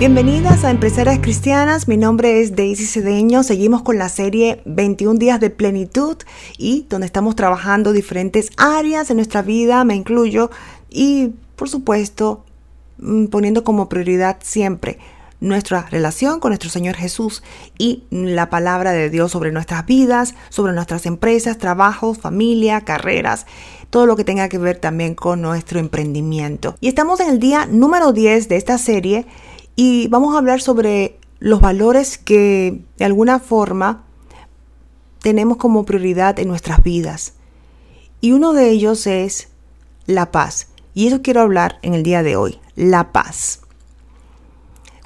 Bienvenidas a Empresarias Cristianas, mi nombre es Daisy Cedeño, seguimos con la serie 21 días de plenitud y donde estamos trabajando diferentes áreas de nuestra vida, me incluyo, y por supuesto mm, poniendo como prioridad siempre nuestra relación con nuestro Señor Jesús y la palabra de Dios sobre nuestras vidas, sobre nuestras empresas, trabajos, familia, carreras, todo lo que tenga que ver también con nuestro emprendimiento. Y estamos en el día número 10 de esta serie y vamos a hablar sobre los valores que de alguna forma tenemos como prioridad en nuestras vidas. Y uno de ellos es la paz. Y eso quiero hablar en el día de hoy, la paz.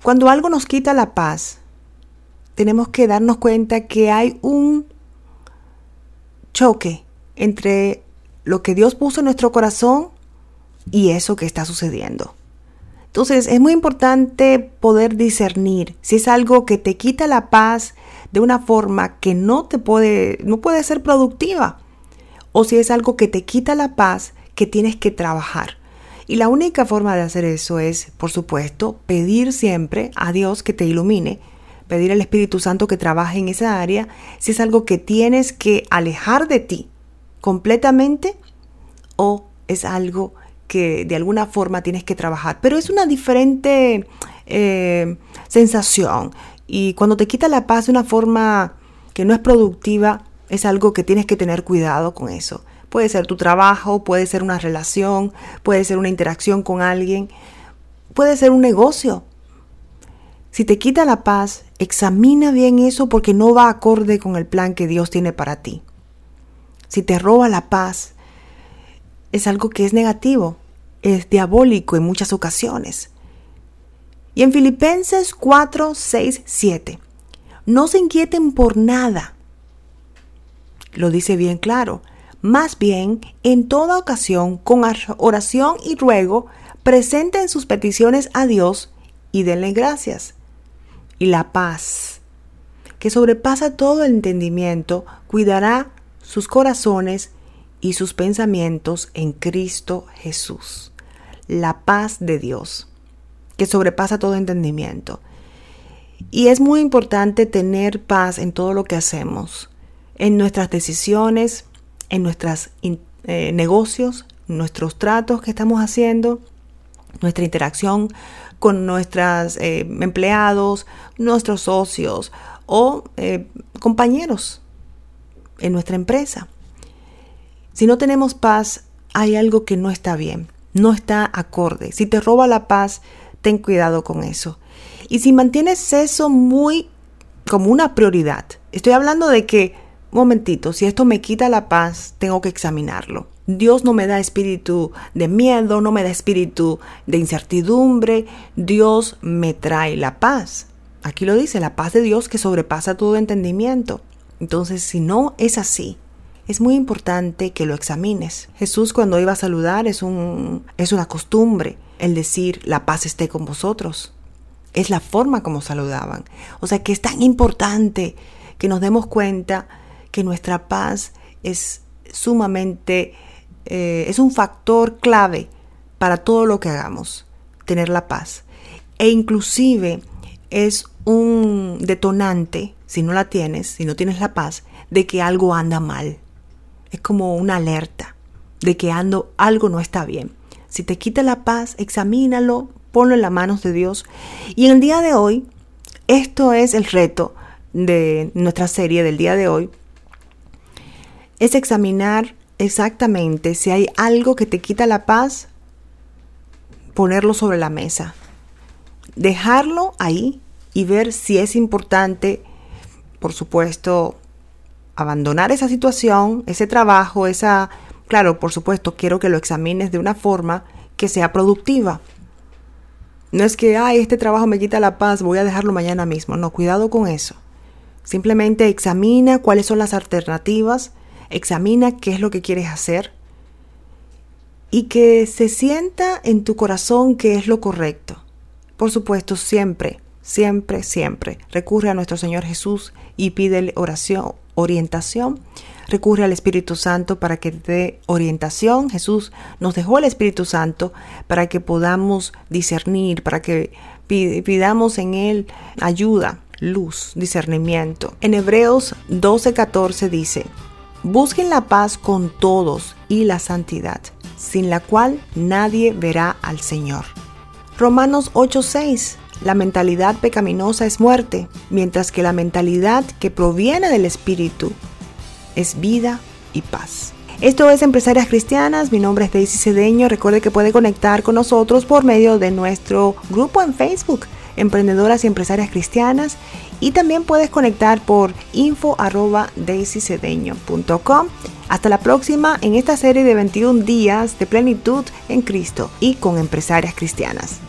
Cuando algo nos quita la paz, tenemos que darnos cuenta que hay un choque entre lo que Dios puso en nuestro corazón y eso que está sucediendo. Entonces es muy importante poder discernir si es algo que te quita la paz de una forma que no te puede, no puede ser productiva, o si es algo que te quita la paz que tienes que trabajar. Y la única forma de hacer eso es, por supuesto, pedir siempre a Dios que te ilumine, pedir al Espíritu Santo que trabaje en esa área, si es algo que tienes que alejar de ti completamente o es algo que de alguna forma tienes que trabajar. Pero es una diferente eh, sensación y cuando te quita la paz de una forma que no es productiva, es algo que tienes que tener cuidado con eso. Puede ser tu trabajo, puede ser una relación, puede ser una interacción con alguien, puede ser un negocio. Si te quita la paz, examina bien eso porque no va acorde con el plan que Dios tiene para ti. Si te roba la paz, es algo que es negativo, es diabólico en muchas ocasiones. Y en Filipenses 4, 6, 7, no se inquieten por nada. Lo dice bien claro. Más bien, en toda ocasión, con oración y ruego, presenten sus peticiones a Dios y denle gracias. Y la paz, que sobrepasa todo entendimiento, cuidará sus corazones y sus pensamientos en Cristo Jesús. La paz de Dios, que sobrepasa todo entendimiento. Y es muy importante tener paz en todo lo que hacemos, en nuestras decisiones, en nuestros eh, negocios, nuestros tratos que estamos haciendo, nuestra interacción con nuestros eh, empleados, nuestros socios o eh, compañeros en nuestra empresa. Si no tenemos paz, hay algo que no está bien, no está acorde. Si te roba la paz, ten cuidado con eso. Y si mantienes eso muy como una prioridad, estoy hablando de que momentito, si esto me quita la paz, tengo que examinarlo. Dios no me da espíritu de miedo, no me da espíritu de incertidumbre, Dios me trae la paz. Aquí lo dice, la paz de Dios que sobrepasa todo entendimiento. Entonces, si no es así, es muy importante que lo examines. Jesús cuando iba a saludar es, un, es una costumbre el decir la paz esté con vosotros. Es la forma como saludaban. O sea que es tan importante que nos demos cuenta que nuestra paz es sumamente, eh, es un factor clave para todo lo que hagamos, tener la paz. E inclusive es un detonante, si no la tienes, si no tienes la paz, de que algo anda mal. Es como una alerta de que ando, algo no está bien. Si te quita la paz, examínalo, ponlo en las manos de Dios. Y en el día de hoy, esto es el reto de nuestra serie del día de hoy, es examinar exactamente si hay algo que te quita la paz, ponerlo sobre la mesa, dejarlo ahí y ver si es importante, por supuesto, abandonar esa situación, ese trabajo, esa... Claro, por supuesto, quiero que lo examines de una forma que sea productiva. No es que, ay, este trabajo me quita la paz, voy a dejarlo mañana mismo. No, cuidado con eso. Simplemente examina cuáles son las alternativas examina qué es lo que quieres hacer y que se sienta en tu corazón que es lo correcto. Por supuesto, siempre, siempre, siempre recurre a nuestro Señor Jesús y pídele oración, orientación. Recurre al Espíritu Santo para que te dé orientación. Jesús nos dejó el Espíritu Santo para que podamos discernir, para que pidamos en Él ayuda, luz, discernimiento. En Hebreos 12:14 dice, busquen la paz con todos y la santidad, sin la cual nadie verá al Señor. Romanos 8:6 la mentalidad pecaminosa es muerte, mientras que la mentalidad que proviene del Espíritu es vida y paz. Esto es Empresarias Cristianas, mi nombre es Daisy Cedeño, recuerde que puede conectar con nosotros por medio de nuestro grupo en Facebook, Emprendedoras y Empresarias Cristianas, y también puedes conectar por info Hasta la próxima en esta serie de 21 días de plenitud en Cristo y con empresarias cristianas.